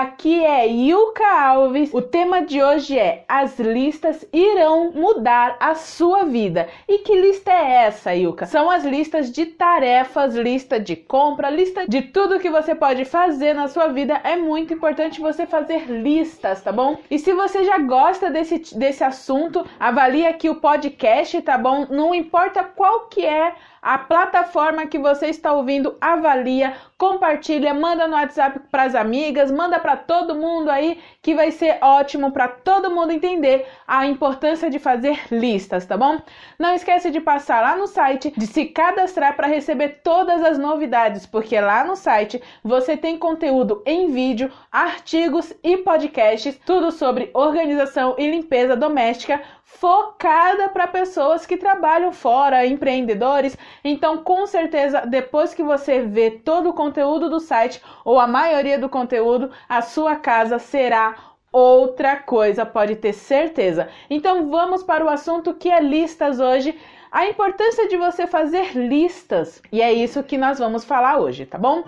aqui é Ilka Alves. O tema de hoje é: As listas irão mudar a sua vida. E que lista é essa, Ilka? São as listas de tarefas, lista de compra, lista de tudo que você pode fazer na sua vida. É muito importante você fazer listas, tá bom? E se você já gosta desse, desse assunto, avalie aqui o podcast, tá bom? Não importa qual que é a plataforma que você está ouvindo, avalia, compartilha, manda no WhatsApp para as amigas, manda para todo mundo aí, que vai ser ótimo para todo mundo entender a importância de fazer listas, tá bom? Não esquece de passar lá no site, de se cadastrar para receber todas as novidades, porque lá no site você tem conteúdo em vídeo, artigos e podcasts, tudo sobre organização e limpeza doméstica focada para pessoas que trabalham fora, empreendedores. Então, com certeza, depois que você vê todo o conteúdo do site ou a maioria do conteúdo, a sua casa será outra coisa, pode ter certeza. Então, vamos para o assunto que é listas hoje. A importância de você fazer listas. E é isso que nós vamos falar hoje, tá bom?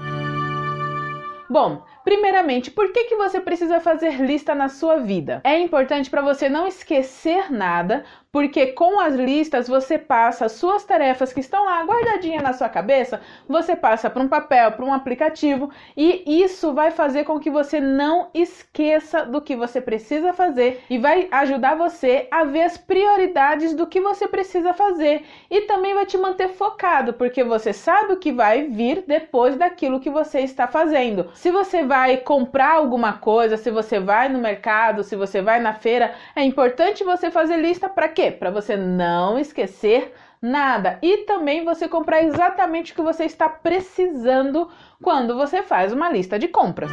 Bom, Primeiramente, por que, que você precisa fazer lista na sua vida? É importante para você não esquecer nada, porque com as listas você passa as suas tarefas que estão lá guardadinhas na sua cabeça, você passa para um papel, para um aplicativo, e isso vai fazer com que você não esqueça do que você precisa fazer e vai ajudar você a ver as prioridades do que você precisa fazer e também vai te manter focado, porque você sabe o que vai vir depois daquilo que você está fazendo. Se você vai comprar alguma coisa, se você vai no mercado, se você vai na feira, é importante você fazer lista para quê? Para você não esquecer nada e também você comprar exatamente o que você está precisando quando você faz uma lista de compras.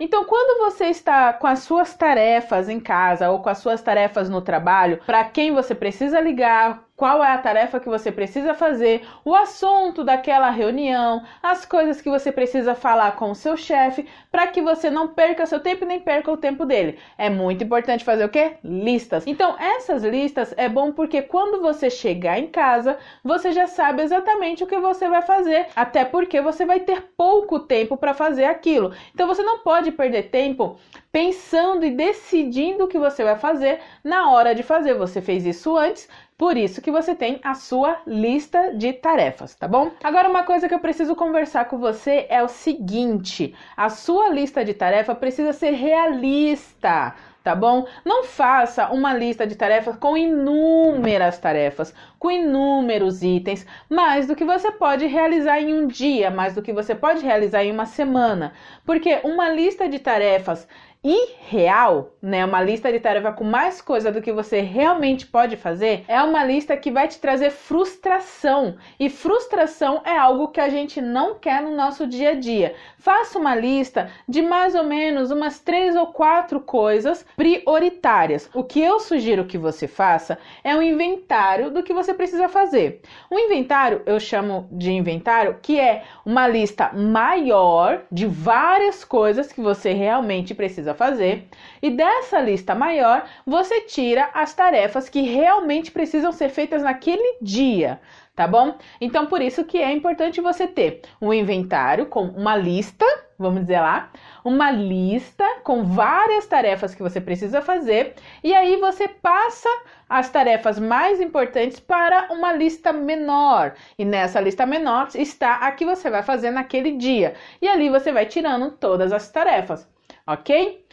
Então, quando você está com as suas tarefas em casa ou com as suas tarefas no trabalho, para quem você precisa ligar, qual é a tarefa que você precisa fazer, o assunto daquela reunião, as coisas que você precisa falar com o seu chefe, para que você não perca seu tempo e nem perca o tempo dele. É muito importante fazer o quê? Listas. Então, essas listas é bom porque quando você chegar em casa, você já sabe exatamente o que você vai fazer, até porque você vai ter pouco tempo para fazer aquilo. Então, você não pode perder tempo pensando e decidindo o que você vai fazer na hora de fazer. Você fez isso antes, por isso que você tem a sua lista de tarefas, tá bom? Agora uma coisa que eu preciso conversar com você é o seguinte: a sua lista de tarefa precisa ser realista tá bom? Não faça uma lista de tarefas com inúmeras tarefas, com inúmeros itens, mais do que você pode realizar em um dia, mais do que você pode realizar em uma semana, porque uma lista de tarefas irreal, né, uma lista de tarefa com mais coisa do que você realmente pode fazer, é uma lista que vai te trazer frustração. E frustração é algo que a gente não quer no nosso dia a dia. Faça uma lista de mais ou menos umas três ou quatro coisas prioritárias. O que eu sugiro que você faça é um inventário do que você precisa fazer. Um inventário eu chamo de inventário que é uma lista maior de várias coisas que você realmente precisa precisa fazer, e dessa lista maior você tira as tarefas que realmente precisam ser feitas naquele dia, tá bom? Então por isso que é importante você ter um inventário com uma lista, vamos dizer lá, uma lista com várias tarefas que você precisa fazer, e aí você passa as tarefas mais importantes para uma lista menor. E nessa lista menor está a que você vai fazer naquele dia. E ali você vai tirando todas as tarefas, ok?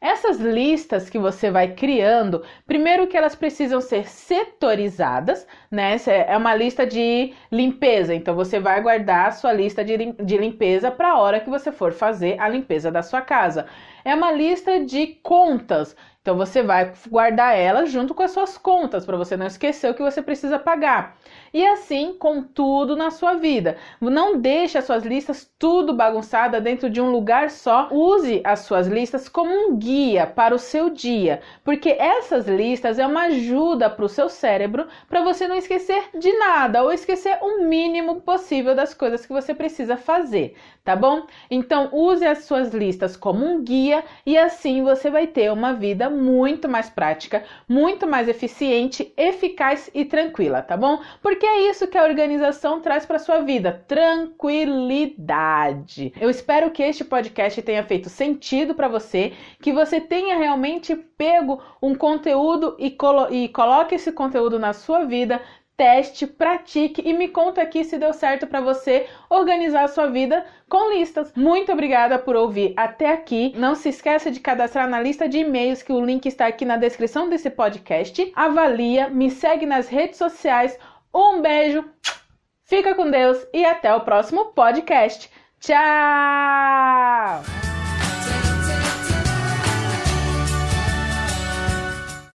Essas listas que você vai criando, primeiro que elas precisam ser setorizadas, né? É uma lista de limpeza, então você vai guardar a sua lista de, limpeza para a hora que você for fazer a limpeza da sua casa. É uma lista de contas, então você vai guardar ela junto com as suas contas para você não esquecer o que você precisa pagar. E assim com tudo na sua vida. Não deixe as suas listas tudo bagunçada dentro de um lugar só. Use as suas listas como um guia para o seu dia, porque essas listas é uma ajuda para o seu cérebro para você não esquecer de nada ou esquecer o mínimo possível das coisas que você precisa fazer, tá bom? Então use as suas listas como um guia e assim você vai ter uma vida muito mais prática, muito mais eficiente, eficaz e tranquila, tá bom? Porque é isso que a organização traz para sua vida, tranquilidade. Eu espero que este podcast tenha feito sentido para você, que você tenha realmente pego um conteúdo e, colo e coloque esse conteúdo na sua vida, teste, pratique e me conta aqui se deu certo para você organizar a sua vida com listas. Muito obrigada por ouvir até aqui. Não se esqueça de cadastrar na lista de e-mails que o link está aqui na descrição desse podcast. Avalia, me segue nas redes sociais. Um beijo. Fica com Deus e até o próximo podcast. Tchau!